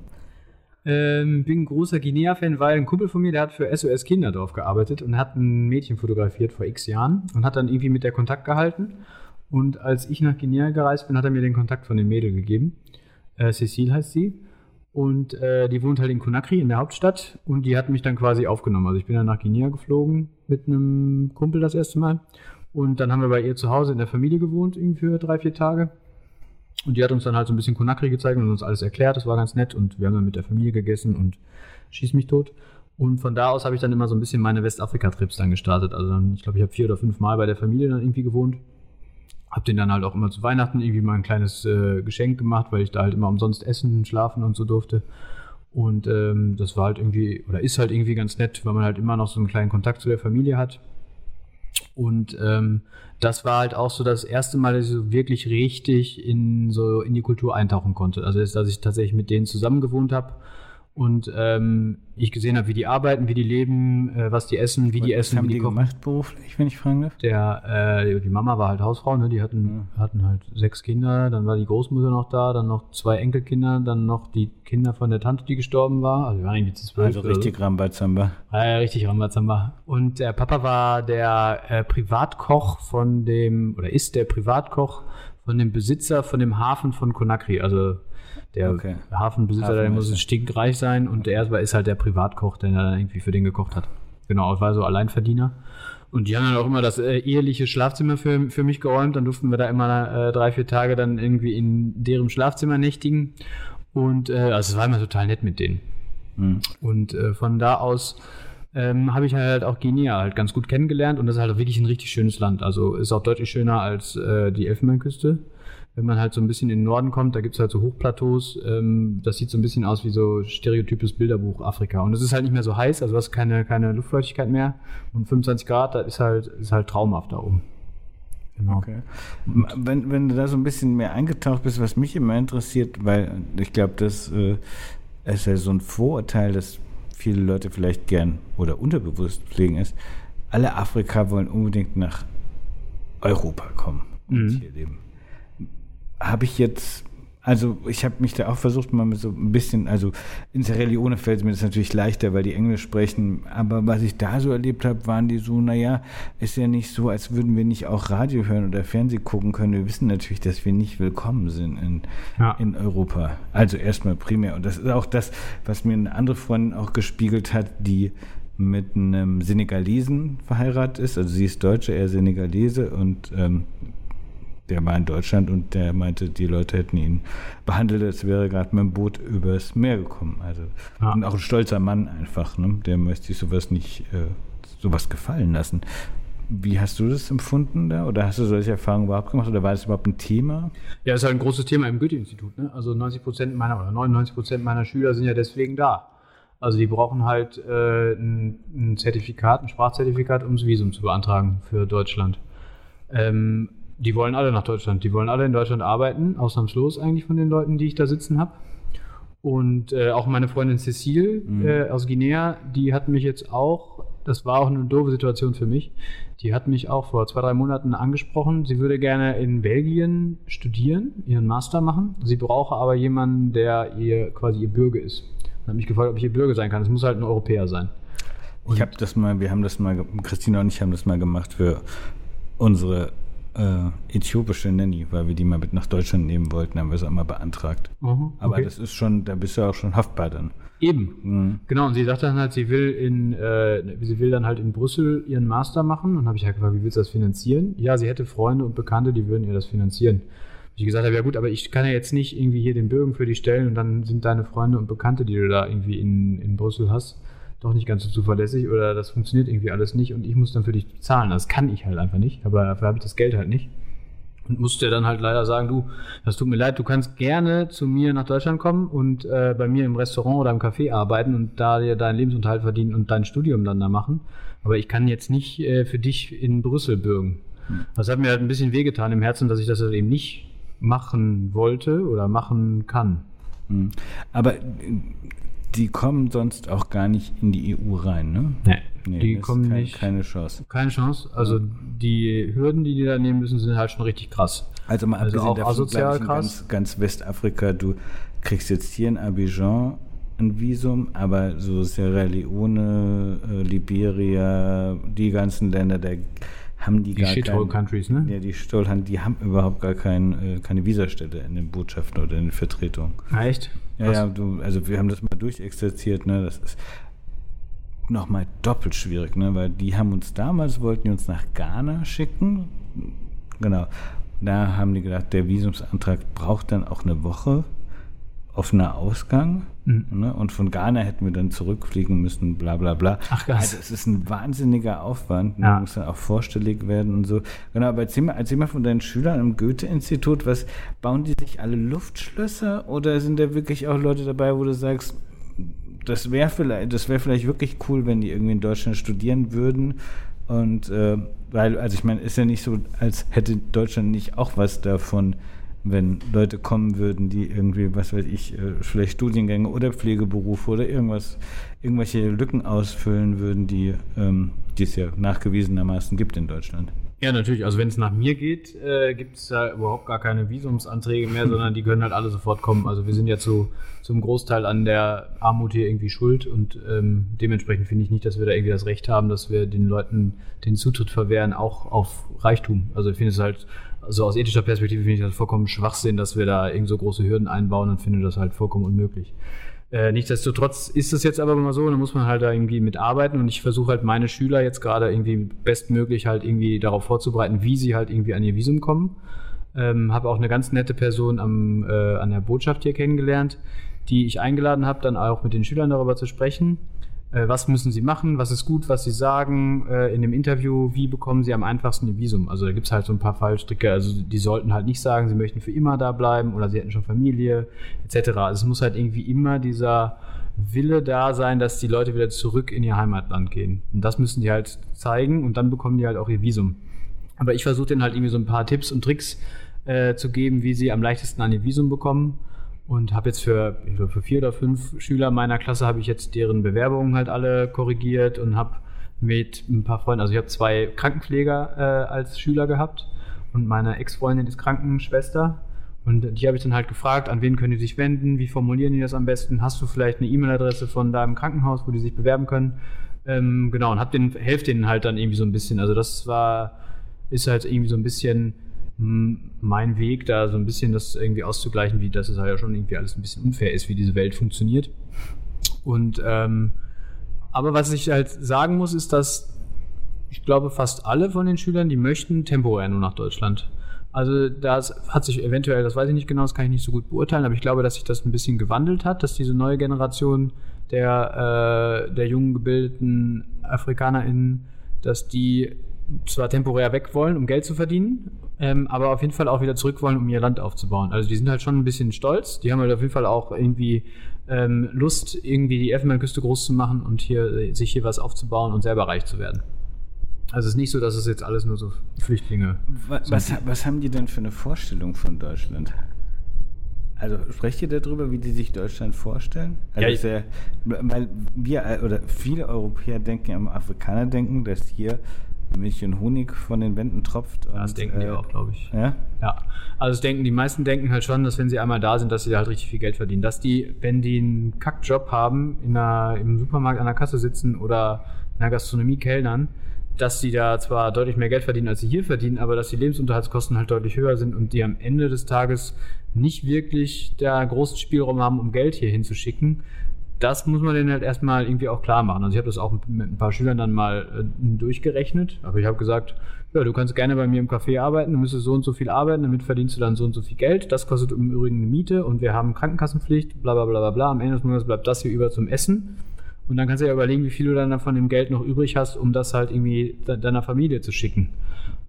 Speaker 2: Ähm, bin ein großer Guinea-Fan, weil ein Kumpel von mir, der hat für SOS Kinderdorf gearbeitet und hat ein Mädchen fotografiert vor x Jahren und hat dann irgendwie mit der Kontakt gehalten. Und als ich nach Guinea gereist bin, hat er mir den Kontakt von dem Mädel gegeben. Äh, Cecile heißt sie. Und äh, die wohnt halt in Conakry, in der Hauptstadt. Und die hat mich dann quasi aufgenommen. Also ich bin dann nach Guinea geflogen mit einem Kumpel das erste Mal. Und dann haben wir bei ihr zu Hause in der Familie gewohnt, irgendwie für drei, vier Tage. Und die hat uns dann halt so ein bisschen Conakry gezeigt und uns alles erklärt. Das war ganz nett. Und wir haben dann mit der Familie gegessen und schieß mich tot. Und von da aus habe ich dann immer so ein bisschen meine Westafrika-Trips dann gestartet. Also dann, ich glaube, ich habe vier oder fünf Mal bei der Familie dann irgendwie gewohnt. Hab den dann halt auch immer zu Weihnachten irgendwie mal ein kleines äh, Geschenk gemacht, weil ich da halt immer umsonst essen, schlafen und so durfte. Und ähm, das war halt irgendwie, oder ist halt irgendwie ganz nett, weil man halt immer noch so einen kleinen Kontakt zu der Familie hat. Und ähm, das war halt auch so das erste Mal, dass ich so wirklich richtig in so in die Kultur eintauchen konnte. Also dass ich tatsächlich mit denen zusammen gewohnt habe und ähm, ich gesehen habe, wie die arbeiten, wie die leben, äh, was die essen, wie was die essen.
Speaker 1: Haben
Speaker 2: wie
Speaker 1: die, die gemacht beruflich, wenn ich fragen darf?
Speaker 2: Der, äh, die Mama war halt Hausfrau, ne? die hatten, ja. hatten halt sechs Kinder, dann war die Großmutter noch da, dann noch zwei Enkelkinder, dann noch die Kinder von der Tante, die gestorben war.
Speaker 1: Also wir waren irgendwie zu zwölf. Also richtig Rambazamba.
Speaker 2: Ja, ja, richtig Rambazamba. Und der Papa war der äh, Privatkoch von dem, oder ist der Privatkoch von dem Besitzer von dem Hafen von Conakry, also der okay. Hafenbesitzer, der muss stinkreich sein und der ist halt der Privatkoch, der dann irgendwie für den gekocht hat. Genau, war so Alleinverdiener. Und die haben dann auch immer das äh, eheliche Schlafzimmer für, für mich geräumt. Dann durften wir da immer äh, drei, vier Tage dann irgendwie in deren Schlafzimmer nächtigen. Und äh, also es war immer total nett mit denen. Mhm. Und äh, von da aus ähm, habe ich halt auch Guinea halt ganz gut kennengelernt und das ist halt wirklich ein richtig schönes Land. Also ist auch deutlich schöner als äh, die Elfenbeinküste. Wenn man halt so ein bisschen in den Norden kommt, da gibt es halt so Hochplateaus. Ähm, das sieht so ein bisschen aus wie so stereotypes Bilderbuch Afrika. Und es ist halt nicht mehr so heiß, also du hast keine, keine Luftfeuchtigkeit mehr. Und 25 Grad, das ist halt, ist halt traumhaft da oben.
Speaker 1: Genau. Okay. Wenn, wenn du da so ein bisschen mehr eingetaucht bist, was mich immer interessiert, weil ich glaube, das äh, ist ja so ein Vorurteil, dass viele Leute vielleicht gern oder unterbewusst pflegen ist, alle Afrika wollen unbedingt nach Europa kommen und mhm. hier leben habe ich jetzt, also ich habe mich da auch versucht, mal so ein bisschen, also in Sierra Leone fällt mir das natürlich leichter, weil die Englisch sprechen, aber was ich da so erlebt habe, waren die so, naja, ist ja nicht so, als würden wir nicht auch Radio hören oder Fernsehen gucken können. Wir wissen natürlich, dass wir nicht willkommen sind in, ja. in Europa. Also erstmal primär. Und das ist auch das, was mir eine andere Freundin auch gespiegelt hat, die mit einem Senegalesen verheiratet ist. Also sie ist Deutsche, er Senegalese und ähm, der war in Deutschland und der meinte, die Leute hätten ihn behandelt, als wäre gerade mit dem Boot übers Meer gekommen. Also ja. und auch ein stolzer Mann einfach, ne? Der möchte sich sowas nicht äh, sowas gefallen lassen. Wie hast du das empfunden da? Oder hast du solche Erfahrungen überhaupt gemacht? Oder war das überhaupt ein Thema?
Speaker 2: Ja, es ist halt ein großes Thema im Goethe-Institut. Ne? Also 90 Prozent meiner oder 99 Prozent meiner Schüler sind ja deswegen da. Also die brauchen halt äh, ein, ein, Zertifikat, ein Sprachzertifikat, um das Visum zu beantragen für Deutschland. Ähm, die wollen alle nach Deutschland. Die wollen alle in Deutschland arbeiten, ausnahmslos eigentlich von den Leuten, die ich da sitzen habe. Und äh, auch meine Freundin Cecile mhm. äh, aus Guinea, die hat mich jetzt auch, das war auch eine doofe Situation für mich, die hat mich auch vor zwei, drei Monaten angesprochen. Sie würde gerne in Belgien studieren, ihren Master machen. Sie brauche aber jemanden, der ihr quasi ihr Bürger ist. Und hat mich gefragt, ob ich ihr Bürger sein kann. Es muss halt ein Europäer sein.
Speaker 1: Und ich habe das mal, wir haben das mal, Christina und ich haben das mal gemacht für unsere äh, äthiopische Nanny, weil wir die mal mit nach Deutschland nehmen wollten, haben wir es einmal beantragt. Mhm, okay. Aber das ist schon, da bist du auch schon haftbar dann.
Speaker 2: Eben. Mhm. Genau, und sie sagt dann halt, sie will in, äh, sie will dann halt in Brüssel ihren Master machen. Und habe ich halt gefragt, wie willst du das finanzieren? Ja, sie hätte Freunde und Bekannte, die würden ihr das finanzieren. Ich gesagt habe, ja gut, aber ich kann ja jetzt nicht irgendwie hier den Bürgen für dich stellen und dann sind deine Freunde und Bekannte, die du da irgendwie in, in Brüssel hast, doch nicht ganz so zuverlässig oder das funktioniert irgendwie alles nicht und ich muss dann für dich bezahlen. Das kann ich halt einfach nicht, aber dafür habe ich das Geld halt nicht. Und musste dann halt leider sagen, du, das tut mir leid, du kannst gerne zu mir nach Deutschland kommen und äh, bei mir im Restaurant oder im Café arbeiten und da dir deinen Lebensunterhalt verdienen und dein Studium dann da machen. Aber ich kann jetzt nicht äh, für dich in Brüssel bürgen. Das hat mir halt ein bisschen wehgetan im Herzen, dass ich das halt eben nicht machen wollte oder machen kann.
Speaker 1: Hm. Aber die kommen sonst auch gar nicht in die EU rein, ne?
Speaker 2: Nee, nee die kommen
Speaker 1: kein,
Speaker 2: nicht.
Speaker 1: Keine Chance.
Speaker 2: Keine Chance. Also die Hürden, die die da nehmen müssen, sind halt schon richtig krass.
Speaker 1: Also mal also auch asozial krass. Ganz, ganz Westafrika, du kriegst jetzt hier in Abidjan ein Visum, aber so Sierra Leone, äh, Liberia, die ganzen Länder, der haben die,
Speaker 2: die gar keine,
Speaker 1: Countries, ne? Ja, die Shithole die haben überhaupt gar kein, äh, keine Visastelle in den Botschaften oder in den Vertretungen.
Speaker 2: Ah, echt?
Speaker 1: Ja, ja, du, also wir haben das mal durchexerziert, ne? Das ist nochmal doppelt schwierig, ne? Weil die haben uns damals, wollten die uns nach Ghana schicken. Genau. Da haben die gedacht, der Visumsantrag braucht dann auch eine Woche offener Ausgang. Mhm. Ne? Und von Ghana hätten wir dann zurückfliegen müssen, bla bla bla.
Speaker 2: Ach krass.
Speaker 1: Also es ist ein wahnsinniger Aufwand. Man ja. muss dann auch vorstellig werden und so. Genau, aber erzähl mal, erzähl mal von deinen Schülern im Goethe-Institut, was bauen die sich alle Luftschlösser oder sind da wirklich auch Leute dabei, wo du sagst, das wäre vielleicht, das wäre vielleicht wirklich cool, wenn die irgendwie in Deutschland studieren würden. Und äh, weil, also ich meine, ist ja nicht so, als hätte Deutschland nicht auch was davon, wenn Leute kommen würden, die irgendwie, was weiß ich, äh, vielleicht Studiengänge oder Pflegeberufe oder irgendwas, irgendwelche Lücken ausfüllen würden, die, ähm, die es ja nachgewiesenermaßen gibt in Deutschland.
Speaker 2: Ja, natürlich. Also wenn es nach mir geht, äh, gibt es da überhaupt gar keine Visumsanträge mehr, (laughs) sondern die können halt alle sofort kommen. Also wir sind ja zu, zum Großteil an der Armut hier irgendwie schuld und ähm, dementsprechend finde ich nicht, dass wir da irgendwie das Recht haben, dass wir den Leuten den Zutritt verwehren, auch auf Reichtum. Also ich finde es halt also aus ethischer Perspektive finde ich das vollkommen Schwachsinn, dass wir da irgend so große Hürden einbauen und finde das halt vollkommen unmöglich. Äh, nichtsdestotrotz ist es jetzt aber mal so, da muss man halt da irgendwie mitarbeiten und ich versuche halt meine Schüler jetzt gerade irgendwie bestmöglich halt irgendwie darauf vorzubereiten, wie sie halt irgendwie an ihr Visum kommen. Ähm, habe auch eine ganz nette Person am, äh, an der Botschaft hier kennengelernt, die ich eingeladen habe, dann auch mit den Schülern darüber zu sprechen. Äh, was müssen sie machen, was ist gut, was sie sagen äh, in dem Interview, wie bekommen sie am einfachsten ihr Visum. Also da gibt es halt so ein paar Fallstricke, also die sollten halt nicht sagen, sie möchten für immer da bleiben oder sie hätten schon Familie etc. Also es muss halt irgendwie immer dieser Wille da sein, dass die Leute wieder zurück in ihr Heimatland gehen. Und das müssen die halt zeigen und dann bekommen die halt auch ihr Visum. Aber ich versuche denen halt irgendwie so ein paar Tipps und Tricks äh, zu geben, wie sie am leichtesten an ihr Visum bekommen und habe jetzt für, ich glaube, für vier oder fünf Schüler meiner Klasse habe ich jetzt deren Bewerbungen halt alle korrigiert und habe mit ein paar Freunden, also ich habe zwei Krankenpfleger äh, als Schüler gehabt und meine Ex-Freundin ist Krankenschwester und die habe ich dann halt gefragt, an wen können die sich wenden, wie formulieren die das am besten, hast du vielleicht eine E-Mail-Adresse von deinem Krankenhaus, wo die sich bewerben können? Ähm, genau, und hab den, helft denen halt dann irgendwie so ein bisschen. Also das war, ist halt irgendwie so ein bisschen mein Weg, da so ein bisschen das irgendwie auszugleichen, wie das es halt ja schon irgendwie alles ein bisschen unfair ist, wie diese Welt funktioniert. Und ähm, aber was ich halt sagen muss, ist, dass ich glaube, fast alle von den Schülern, die möchten temporär nur nach Deutschland. Also das hat sich eventuell, das weiß ich nicht genau, das kann ich nicht so gut beurteilen, aber ich glaube, dass sich das ein bisschen gewandelt hat, dass diese neue Generation der, äh, der jungen gebildeten AfrikanerInnen, dass die zwar temporär weg wollen, um Geld zu verdienen, ähm, aber auf jeden Fall auch wieder zurück wollen, um ihr Land aufzubauen. Also die sind halt schon ein bisschen stolz. Die haben halt auf jeden Fall auch irgendwie ähm, Lust, irgendwie die Elfenbeinküste groß zu machen und hier sich hier was aufzubauen und selber reich zu werden. Also es ist nicht so, dass es jetzt alles nur so Flüchtlinge
Speaker 1: was, was, was haben die denn für eine Vorstellung von Deutschland? Also sprecht ihr darüber, wie die sich Deutschland vorstellen? Also ja, sehr, weil wir äh, oder viele Europäer denken, Afrikaner denken, dass hier Milch und Honig von den Wänden tropft.
Speaker 2: Ja, das denken äh, die auch, glaube ich.
Speaker 1: Ja?
Speaker 2: Ja. Also denken, die meisten denken halt schon, dass wenn sie einmal da sind, dass sie halt richtig viel Geld verdienen. Dass die, wenn die einen Kackjob haben, in einer, im Supermarkt an der Kasse sitzen oder in der Gastronomie kellnern, dass die da zwar deutlich mehr Geld verdienen, als sie hier verdienen, aber dass die Lebensunterhaltskosten halt deutlich höher sind und die am Ende des Tages nicht wirklich da großen Spielraum haben, um Geld hier hinzuschicken, das muss man denen halt erstmal irgendwie auch klar machen. Also ich habe das auch mit, ein paar Schülern dann mal äh, durchgerechnet, aber ich habe gesagt, ja, du kannst gerne bei mir im Café arbeiten, du müsstest so und so viel arbeiten, damit verdienst du dann so und so viel Geld. Das kostet im Übrigen eine Miete und wir haben Krankenkassenpflicht, bla bla bla bla. Am Ende des Monats bleibt das hier über zum Essen. Und dann kannst du ja überlegen, wie viel du dann von dem Geld noch übrig hast, um das halt irgendwie deiner Familie zu schicken.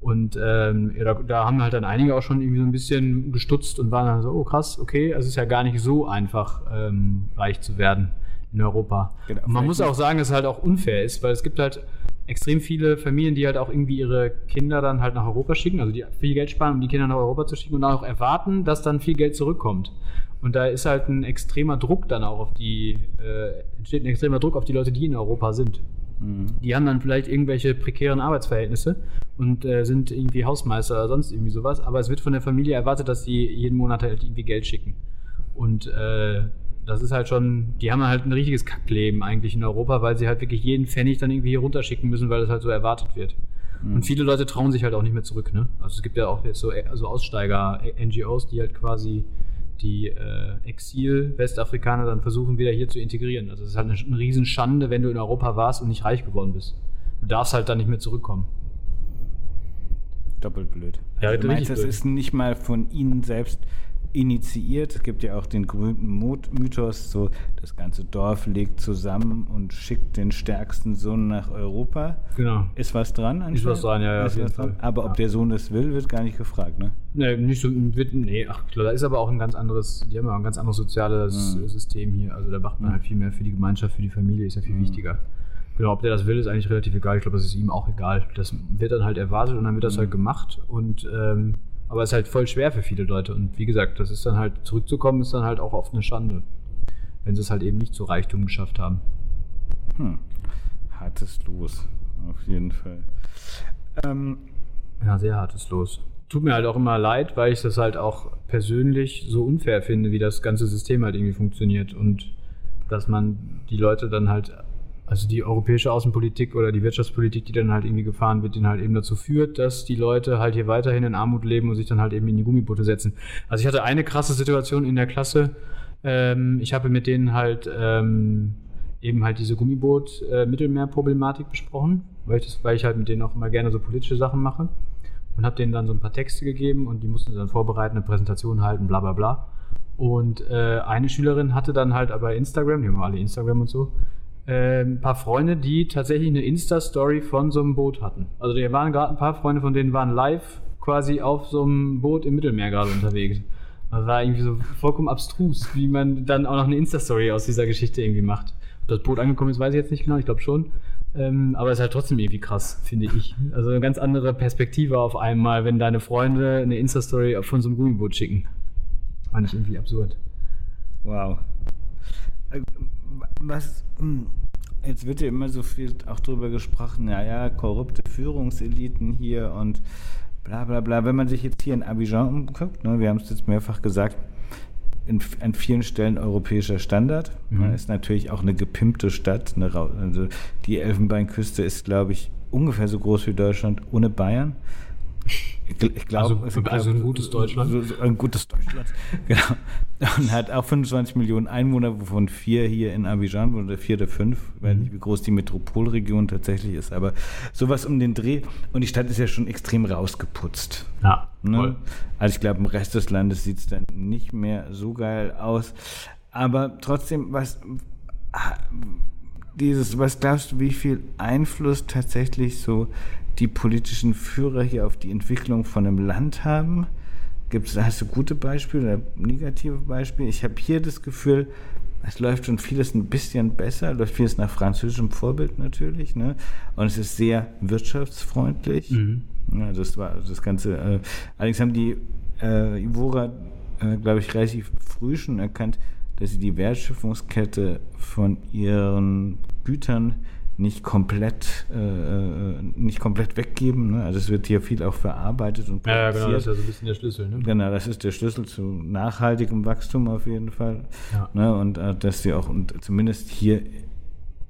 Speaker 2: Und ähm, ja, da, da, haben halt dann einige auch schon irgendwie so ein bisschen gestutzt und waren dann so, oh krass, okay, also es ist ja gar nicht so einfach, ähm, reich zu werden in Europa. Genau, man muss auch sagen, dass es halt auch unfair ist, weil es gibt halt extrem viele Familien, die halt auch irgendwie ihre Kinder dann halt nach Europa schicken, also die viel Geld sparen, um die Kinder nach Europa zu schicken und dann auch erwarten, dass dann viel Geld zurückkommt. Und da ist halt ein extremer Druck dann auch auf die, äh, entsteht ein extremer Druck auf die Leute, die in Europa sind. Mhm. Die haben dann vielleicht irgendwelche prekären Arbeitsverhältnisse und äh, sind irgendwie Hausmeister oder sonst irgendwie sowas, aber es wird von der Familie erwartet, dass sie jeden Monat halt irgendwie Geld schicken. Und äh, das ist halt schon, die haben halt ein richtiges Kackleben eigentlich in Europa, weil sie halt wirklich jeden Pfennig dann irgendwie hier runterschicken müssen, weil das halt so erwartet wird. Mhm. Und viele Leute trauen sich halt auch nicht mehr zurück, ne? Also es gibt ja auch jetzt so also Aussteiger-NGOs, die halt quasi die äh, Exil-Westafrikaner dann versuchen, wieder hier zu integrieren. Also es ist halt eine, eine Riesenschande, wenn du in Europa warst und nicht reich geworden bist. Du darfst halt dann nicht mehr zurückkommen.
Speaker 1: Doppelt blöd. Ja, also du meinst, das ist nicht mal von ihnen selbst initiiert. Es gibt ja auch den berühmten Mythos, so das ganze Dorf legt zusammen und schickt den stärksten Sohn nach Europa.
Speaker 2: Genau.
Speaker 1: Ist was dran?
Speaker 2: Ist was dran, ja, ja
Speaker 1: jeden Fall. Aber ja. ob der Sohn das will, wird gar nicht gefragt, ne?
Speaker 2: Nee, nicht so, wird, nee, ach, klar, da ist aber auch ein ganz anderes, die haben ja ein ganz anderes soziales mhm. System hier. Also da macht man mhm. halt viel mehr für die Gemeinschaft, für die Familie, ist ja viel mhm. wichtiger. Genau, ob der das will, ist eigentlich relativ egal. Ich glaube, das ist ihm auch egal. Das wird dann halt erwartet und dann wird das mhm. halt gemacht. Und ähm, aber es ist halt voll schwer für viele Leute. Und wie gesagt, das ist dann halt, zurückzukommen, ist dann halt auch oft eine Schande. Wenn sie es halt eben nicht zu Reichtum geschafft haben.
Speaker 1: Hm. Hartes Los, auf jeden Fall.
Speaker 2: Ähm, ja, sehr hartes Los. Tut mir halt auch immer leid, weil ich das halt auch persönlich so unfair finde, wie das ganze System halt irgendwie funktioniert. Und dass man die Leute dann halt also die europäische Außenpolitik oder die Wirtschaftspolitik, die dann halt irgendwie gefahren wird, den halt eben dazu führt, dass die Leute halt hier weiterhin in Armut leben und sich dann halt eben in die Gummibutte setzen. Also ich hatte eine krasse Situation in der Klasse, Ähm, ich habe mit denen halt ähm, eben halt diese Gummiboot-Mittelmeer-Problematik besprochen, weil ich, das, weil ich halt mit denen auch immer gerne so politische Sachen mache. Und habe denen dann so ein paar Texte gegeben und die mussten dann vorbereiten, eine Präsentation halten, bla bla bla. Und äh, eine Schülerin hatte dann halt aber Instagram, die haben alle Instagram und so, ein paar Freunde, die tatsächlich eine Insta-Story von so einem Boot hatten. Also da waren gerade ein paar Freunde von denen waren live quasi auf so einem Boot im Mittelmeer gerade unterwegs. Das war irgendwie so vollkommen abstrus, wie man dann auch noch eine Insta-Story aus dieser Geschichte irgendwie macht. Ob das Boot angekommen ist, weiß ich jetzt nicht genau, ich glaube schon. Ähm, aber es ist halt trotzdem irgendwie krass, finde ich. Also eine ganz andere Perspektive auf einmal, wenn deine Freunde eine Insta-Story von so einem Gummiboot schicken. Fand ich irgendwie absurd.
Speaker 1: Wow. Äh, Was, hm, jetzt wird ja immer so viel auch drüber gesprochen, naja, korrupte Führungseliten hier und bla bla bla. Wenn man sich jetzt hier in Abidjan umguckt, ne, wir haben es jetzt mehrfach gesagt, in, an vielen Stellen europäischer Standard.
Speaker 2: Mhm.
Speaker 1: Ne, ist natürlich auch eine gepimpte Stadt. Eine, also die Elfenbeinküste ist, glaube ich, ungefähr so groß wie Deutschland ohne Bayern. Ich, gl- ich glaube,
Speaker 2: Also- also ein gutes Deutschland.
Speaker 1: Ein gutes Deutschland, (laughs) genau. Und hat auch 25 Millionen Einwohner, wovon vier hier in Abidjan oder vier oder fünf. Ich weiß nicht, wie groß die Metropolregion tatsächlich ist, aber sowas um den Dreh. Und die Stadt ist ja schon extrem rausgeputzt.
Speaker 2: Ja,
Speaker 1: Ne? Also ich glaube, im Rest des Landes sieht es dann nicht mehr so geil aus. Aber trotzdem, was dieses, was glaubst du, wie viel Einfluss tatsächlich so die politischen Führer hier auf die Entwicklung von einem Land haben? Gibt's, hast du gute Beispiele oder negative Beispiele? Ich habe hier das Gefühl, es läuft schon vieles ein bisschen besser, läuft vieles nach französischem Vorbild natürlich, ne? Und es ist sehr wirtschaftsfreundlich.
Speaker 2: Mhm.
Speaker 1: Ja, das war das Ganze. Äh, allerdings haben die äh, Ivora, äh, glaube ich, relativ früh schon erkannt, dass sie die Wertschöpfungskette von ihren Gütern nicht komplett, äh, äh, nicht komplett weggeben. Ne? Also es wird hier viel auch verarbeitet und
Speaker 2: Ja, ja,
Speaker 1: produziert.
Speaker 2: genau, das ist ja so ein bisschen der Schlüssel. Ne?
Speaker 1: Genau, das ist der Schlüssel zu nachhaltigem Wachstum auf jeden Fall.
Speaker 2: Ja.
Speaker 1: Ne, und äh, dass sie auch, und zumindest hier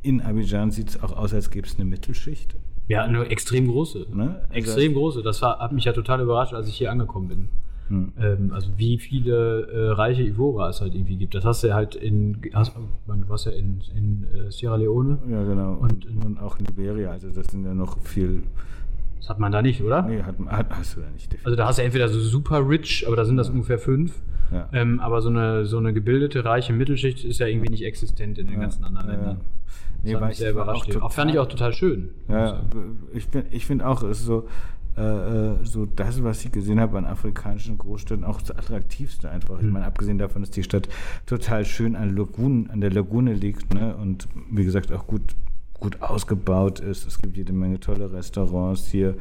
Speaker 1: in Abidjan sieht es auch aus, als gäbe es eine Mittelschicht.
Speaker 2: Ja, eine extrem große.
Speaker 1: Ne?
Speaker 2: Extrem große. Das war, hat mich ja total überrascht, als ich hier angekommen bin.
Speaker 1: Hm.
Speaker 2: Ähm, also wie viele äh, reiche Ivora es halt irgendwie gibt. Das hast du ja halt in, hast, man, du warst ja in, in äh, Sierra Leone.
Speaker 1: Ja, genau.
Speaker 2: Und-
Speaker 1: Und, und auch in Liberia, also das sind ja noch viel.
Speaker 2: Das hat man da nicht, oder?
Speaker 1: Nee, hat, hat, hast du da nicht.
Speaker 2: Also da hast du entweder so super rich, aber da sind das ungefähr fünf.
Speaker 1: Ja.
Speaker 2: Ähm, aber so eine, so eine gebildete, reiche Mittelschicht ist ja irgendwie nicht existent in den
Speaker 1: Ja,
Speaker 2: ganzen anderen
Speaker 1: ja, ja.
Speaker 2: Ländern.
Speaker 1: Nee,
Speaker 2: das
Speaker 1: war
Speaker 2: hat mich
Speaker 1: ich-
Speaker 2: sehr überrascht.
Speaker 1: auch
Speaker 2: Auch, fand ich auch total schön.
Speaker 1: Ja, ich finde ich find auch, es ist so, äh, äh, so das, was ich gesehen habe an afrikanischen Großstädten, auch das Attraktivste einfach. Ich
Speaker 2: Mhm.
Speaker 1: meine, abgesehen davon, dass die Stadt total schön an, Lagunen, an der Lagune liegt ne? und wie gesagt auch gut, gut ausgebaut ist. Es gibt jede Menge tolle Restaurants hier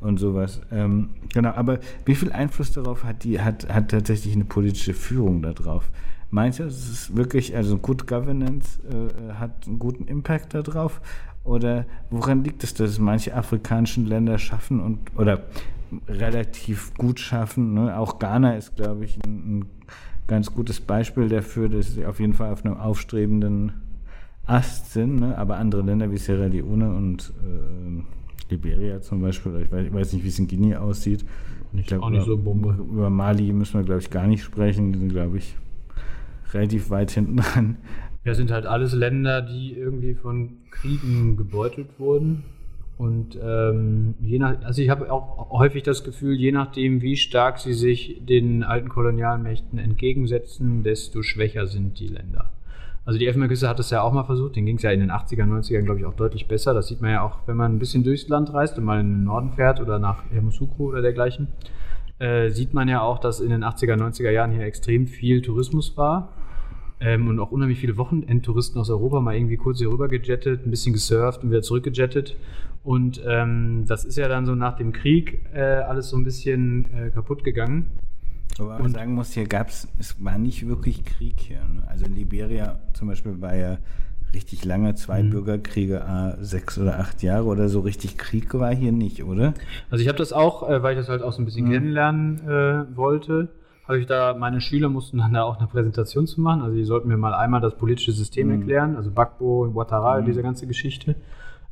Speaker 1: und sowas. Ähm, genau, aber wie viel Einfluss darauf hat die, hat, hat tatsächlich eine politische Führung darauf? Meinst du, es ist wirklich, also Good Governance äh, hat einen guten Impact darauf? Oder woran liegt es, dass es manche afrikanischen Länder schaffen und oder relativ gut schaffen? Ne? Auch Ghana ist, glaube ich, ein, ein ganz gutes Beispiel dafür, dass sie auf jeden Fall auf einem aufstrebenden Ast sind. Ne? Aber andere Länder wie Sierra Leone und äh, Liberia zum Beispiel, ich weiß, ich weiß nicht, wie es in Guinea aussieht. Ich glaub,
Speaker 2: auch nicht
Speaker 1: über-
Speaker 2: so.
Speaker 1: Über Mali müssen wir, glaube ich, gar nicht sprechen. Die sind, glaube ich, relativ weit hinten dran.
Speaker 2: Ja, sind halt alles Länder, die irgendwie von Kriegen gebeutelt wurden. Und ähm, je nach, also ich habe auch häufig das Gefühl, je nachdem, wie stark sie sich den alten Kolonialmächten entgegensetzen, desto schwächer sind die Länder. Also die Elfenbeinküste hat es ja auch mal versucht, den ging es ja in den 80er, 90ern, glaube ich, auch deutlich besser. Das sieht man ja auch, wenn man ein bisschen durchs Land reist und mal in den Norden fährt oder nach Yamoussoukro oder dergleichen, äh, sieht man ja auch, dass in den 80er, 90er Jahren hier extrem viel Tourismus war. Ähm, und auch unheimlich viele Wochenendtouristen aus Europa mal irgendwie kurz hier rüber gejettet, ein bisschen gesurft und wieder zurückgejettet. Und ähm, das ist ja dann so nach dem Krieg äh, alles so ein bisschen äh, kaputt gegangen.
Speaker 1: Aber man sagen muss, hier gab es, es war nicht wirklich Krieg hier. Ne? Also in Liberia zum Beispiel war ja richtig lange, zwei
Speaker 2: Mhm.
Speaker 1: Bürgerkriege, ah, sechs oder acht Jahre oder so richtig Krieg war hier nicht, oder?
Speaker 2: Also ich habe das auch, äh, weil ich das halt auch so ein bisschen
Speaker 1: Mhm.
Speaker 2: kennenlernen äh, wollte, habe ich da, meine Schüler mussten dann da auch eine Präsentation zu machen. Also die sollten mir mal einmal das politische System
Speaker 1: Mhm.
Speaker 2: erklären, also Bagbo, Ouattara,
Speaker 1: Mhm.
Speaker 2: diese ganze Geschichte.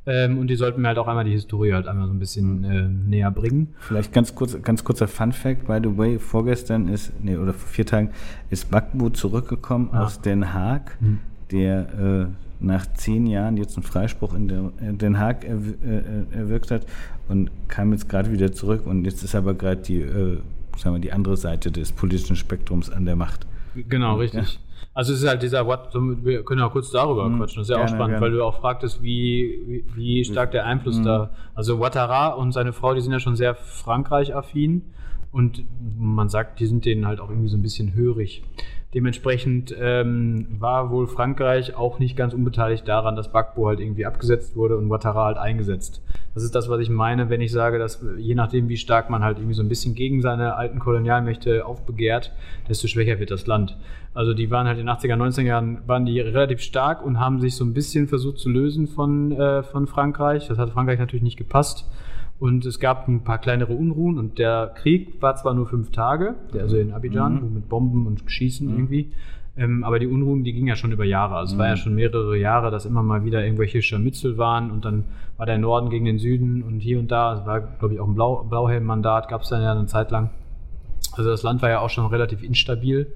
Speaker 2: Ähm, und die sollten mir halt auch einmal die Historie halt einmal so ein bisschen äh, näher bringen.
Speaker 1: Vielleicht ganz kurz, ganz kurzer Fun Fact, by the way, vorgestern ist, nee, oder vor vier Tagen ist Bakbu zurückgekommen
Speaker 2: Ah.
Speaker 1: aus Den Haag,
Speaker 2: Hm.
Speaker 1: der äh, nach zehn Jahren jetzt einen Freispruch in, der, in Den Haag erw äh, erwirkt hat und kam jetzt gerade wieder zurück und jetzt ist aber gerade die, äh, sagen wir, die andere Seite des politischen Spektrums an der Macht.
Speaker 2: Genau, richtig. Also es ist halt dieser What, wir können auch kurz darüber
Speaker 1: Mhm.
Speaker 2: quatschen, das ist ja auch
Speaker 1: Gerne,
Speaker 2: spannend,
Speaker 1: gerne.
Speaker 2: weil du auch fragtest, wie, wie, wie stark der Einfluss
Speaker 1: Mhm.
Speaker 2: da, also Ouattara und seine Frau, die sind ja schon sehr Frankreich-affin und man sagt, die sind denen halt auch irgendwie so ein bisschen hörig. Dementsprechend ähm, war wohl Frankreich auch nicht ganz unbeteiligt daran, dass Gbagbo halt irgendwie abgesetzt wurde und Ouattara halt eingesetzt. Das ist das, was ich meine, wenn ich sage, dass äh, je nachdem, wie stark man halt irgendwie so ein bisschen gegen seine alten Kolonialmächte aufbegehrt, desto schwächer wird das Land. Also die waren halt in den 80er, 90er Jahren waren die relativ stark und haben sich so ein bisschen versucht zu lösen von, äh, von Frankreich. Das hat Frankreich natürlich nicht gepasst. Und es gab ein paar kleinere Unruhen und der Krieg war zwar nur fünf Tage, der also in Abidjan,
Speaker 1: Mhm.
Speaker 2: wo mit Bomben und Schießen irgendwie, ähm, aber die Unruhen, die gingen ja schon über Jahre. Also es war
Speaker 1: Mhm.
Speaker 2: ja schon mehrere Jahre, dass immer mal wieder irgendwelche Scharmützel waren und dann war der Norden gegen den Süden und hier und da, es war glaube ich auch ein Blau Blauhelm-Mandat, gab es dann ja eine Zeit lang. Also das Land war ja auch schon relativ instabil.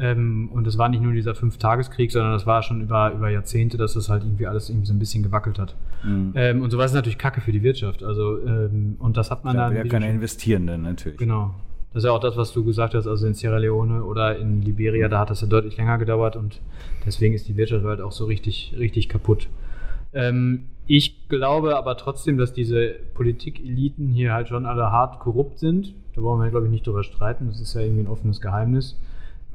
Speaker 2: Ähm, und es war nicht nur dieser Fünf-Tageskrieg, sondern das war schon über, über Jahrzehnte, dass das halt irgendwie alles irgendwie so ein bisschen gewackelt hat.
Speaker 1: Mhm.
Speaker 2: Ähm, und sowas ist natürlich Kacke für die Wirtschaft. Also, ähm, und das hat man
Speaker 1: Da
Speaker 2: dann.
Speaker 1: ja
Speaker 2: wie du
Speaker 1: keiner
Speaker 2: schon-
Speaker 1: investieren dann natürlich.
Speaker 2: Genau. Das ist ja auch das, was du gesagt hast, also in Sierra Leone oder in Liberia, da hat das ja deutlich länger gedauert und deswegen ist die Wirtschaft halt auch so richtig, richtig kaputt. Ähm, ich glaube aber trotzdem, dass diese Politikeliten hier halt schon alle hart korrupt sind. Da brauchen wir, glaube ich, nicht drüber streiten. Das ist ja irgendwie ein offenes Geheimnis.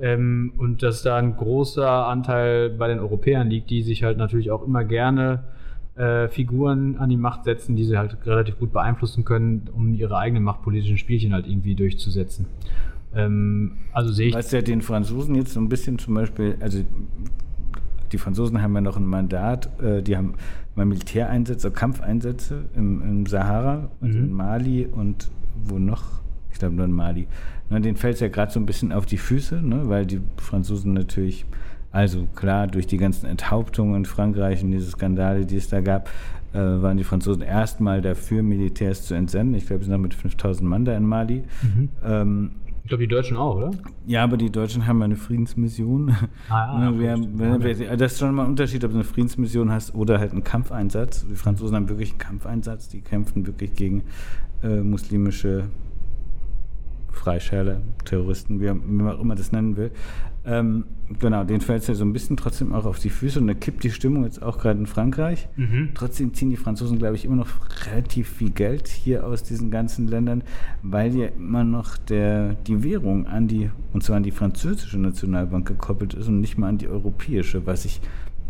Speaker 2: Ähm, und dass da ein großer Anteil bei den Europäern liegt, die sich halt natürlich auch immer gerne äh, Figuren an die Macht setzen, die sie halt relativ gut beeinflussen können, um ihre eigenen machtpolitischen Spielchen halt irgendwie durchzusetzen. Ähm, also sehe ich.
Speaker 1: Was ja den Franzosen jetzt so ein bisschen zum Beispiel, also die Franzosen haben ja noch ein Mandat, äh, die haben mal Militäreinsätze, Kampfeinsätze im, im Sahara, also
Speaker 2: Mhm.
Speaker 1: in Mali und wo noch? Ich glaube nur in Mali. Na, denen fällt es ja gerade so ein bisschen auf die Füße, ne, weil die Franzosen natürlich, also klar, durch die ganzen Enthauptungen in Frankreich und diese Skandale, die es da gab, äh, waren die Franzosen erstmal dafür, Militärs zu entsenden. Ich glaube, sie sind noch mit 5000 Mann da in Mali.
Speaker 2: Mhm.
Speaker 1: Ähm,
Speaker 2: Ich glaube, die Deutschen auch, oder?
Speaker 1: ja, aber die Deutschen haben ja eine Friedensmission.
Speaker 2: Ah, (laughs)
Speaker 1: Ne,
Speaker 2: ja,
Speaker 1: wir,
Speaker 2: stimmt.
Speaker 1: haben- wir, wir, das ist schon mal ein Unterschied, ob du eine Friedensmission hast oder halt einen Kampfeinsatz. Die Franzosen haben wirklich einen Kampfeinsatz, die kämpfen wirklich gegen äh, muslimische Freischärler, Terroristen, wie, man auch immer das nennen will. Ähm, genau, denen fällt es ja so ein bisschen trotzdem auch auf die Füße und da kippt die Stimmung jetzt auch gerade in Frankreich.
Speaker 2: Mhm.
Speaker 1: Trotzdem ziehen die Franzosen, glaube ich, immer noch relativ viel Geld hier aus diesen ganzen Ländern, weil ja immer noch der, die Währung an die, und zwar an die französische Nationalbank gekoppelt ist und nicht mal an die europäische, was ich.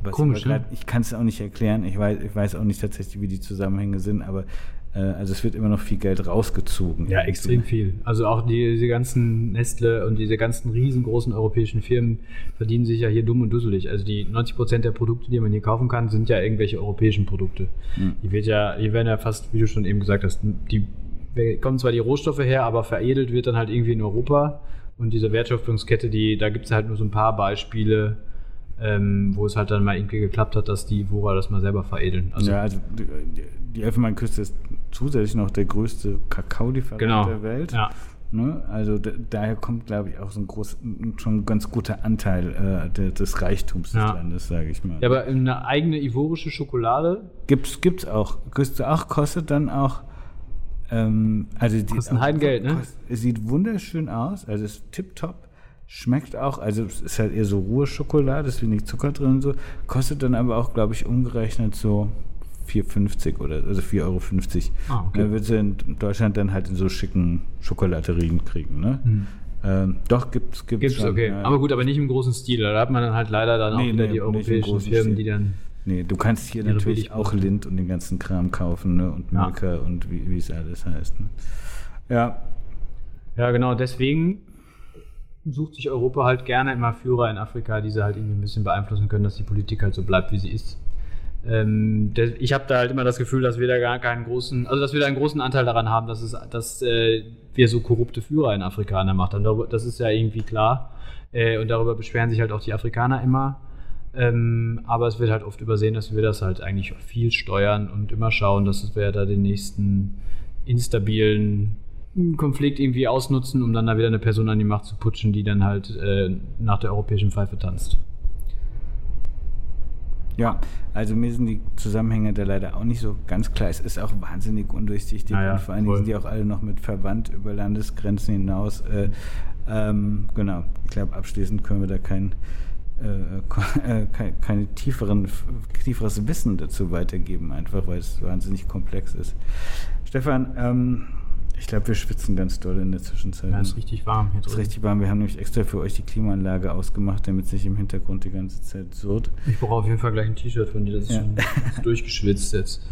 Speaker 1: Was
Speaker 2: Komisch,
Speaker 1: ich
Speaker 2: ne?
Speaker 1: ich kann es auch nicht erklären. Ich weiß, ich weiß auch nicht tatsächlich, wie die Zusammenhänge sind, aber also es wird immer noch viel Geld rausgezogen.
Speaker 2: Ja, extrem viel. Also auch die, diese ganzen Nestle und diese ganzen riesengroßen europäischen Firmen verdienen sich ja hier dumm und dusselig. Also die 90 Prozent der Produkte, die man hier kaufen kann, sind ja irgendwelche europäischen Produkte.
Speaker 1: Mhm.
Speaker 2: Die wird ja, die werden ja fast, wie du schon eben gesagt hast, die kommen zwar die Rohstoffe her, aber veredelt wird dann halt irgendwie in Europa. Und diese Wertschöpfungskette, die, da gibt es halt nur so ein paar Beispiele, ähm, wo es halt dann mal irgendwie geklappt hat, dass die Wora das mal selber veredeln. Also
Speaker 1: ja, also die, Elfenbeinküste ist zusätzlich noch der größte Kakaolieferant
Speaker 2: genau.
Speaker 1: der Welt.
Speaker 2: Ja.
Speaker 1: Ne? Also da, daher kommt, glaube ich, auch so ein groß, schon ein ganz guter Anteil äh, de, des Reichtums des
Speaker 2: Ja.
Speaker 1: Landes, sage ich mal.
Speaker 2: ja, aber eine eigene ivorische Schokolade
Speaker 1: Gibt's, gibt's auch. Kostet auch, kostet dann auch. Ähm, also die,
Speaker 2: Kostet ein Heidengeld, ne?
Speaker 1: kost- Es sieht wunderschön aus, also ist tipptopp. Schmeckt auch, also es ist halt eher so rohe Schokolade, ist wenig Zucker drin und so. Kostet dann aber auch, glaube ich, umgerechnet so 4,50 oder also 4,50 Euro.
Speaker 2: Ah, okay.
Speaker 1: Da wird sie in Deutschland dann halt in so schicken Schokolaterien kriegen, ne?
Speaker 2: Hm.
Speaker 1: Ähm, doch, gibt's, gibt's,
Speaker 2: Gibt's,
Speaker 1: schon,
Speaker 2: okay.
Speaker 1: ja.
Speaker 2: Aber gut, aber nicht im großen Stil. Da hat man dann halt leider dann auch
Speaker 1: Nee,
Speaker 2: wieder
Speaker 1: nee,
Speaker 2: die europäischen Firmen,
Speaker 1: Stil.
Speaker 2: die dann.
Speaker 1: Nee, du kannst hier natürlich auch. Lind und den ganzen Kram kaufen, ne? Und
Speaker 2: Ja.
Speaker 1: Milka und wie, wie es alles heißt. Ne? Ja,
Speaker 2: Ja, genau, deswegen sucht sich Europa halt gerne immer Führer in Afrika, die sie halt irgendwie ein bisschen beeinflussen können, dass die Politik halt so bleibt, wie sie ist. Ähm, der, ich habe da halt immer das Gefühl, dass wir da gar keinen großen, also dass wir da einen großen Anteil daran haben, dass, es, dass äh, wir so korrupte Führer in Afrika an der Macht haben. Das ist ja irgendwie klar. Äh, und darüber beschweren sich halt auch die Afrikaner immer. Ähm, aber es wird halt oft übersehen, dass wir das halt eigentlich viel steuern und immer schauen, dass wir da den nächsten instabilen Konflikt irgendwie ausnutzen, um dann da wieder eine Person an die Macht zu putschen, die dann halt äh, nach der europäischen Pfeife tanzt.
Speaker 1: Ja, also mir sind die Zusammenhänge da leider auch nicht so ganz klar. Es ist auch wahnsinnig undurchsichtig
Speaker 2: ja,
Speaker 1: und vor allen Dingen sind die auch alle noch mit verwandt über Landesgrenzen hinaus. Äh, ähm, genau, ich glaube, abschließend können wir da kein, äh, äh (laughs) kein, keine tieferen, tieferes Wissen dazu weitergeben, einfach weil es wahnsinnig komplex ist. Stefan, ähm, ich glaube, wir schwitzen ganz doll in der Zwischenzeit.
Speaker 2: Ja, es ist richtig warm
Speaker 1: hier drin. Es ist richtig warm. Wir haben nämlich extra für euch die Klimaanlage ausgemacht, damit es nicht im Hintergrund die ganze Zeit surrt.
Speaker 2: Ich brauche auf jeden Fall gleich ein T-Shirt von dir, das ist ja. schon (laughs) durchgeschwitzt jetzt.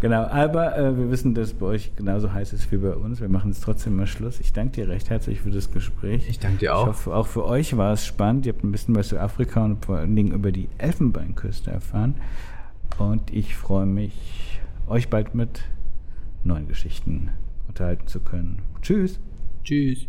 Speaker 1: Genau, aber äh, wir wissen, dass es bei euch genauso heiß ist wie bei uns. Wir machen jetzt trotzdem mal Schluss. Ich danke dir recht herzlich für das Gespräch.
Speaker 2: Ich danke dir auch. Ich
Speaker 1: hoffe, auch für euch war es spannend. Ihr habt ein bisschen was zu Afrika und vor allen Dingen über die Elfenbeinküste erfahren. Und ich freue mich, euch bald mit neuen Geschichten unterhalten zu können. Tschüss.
Speaker 2: Tschüss.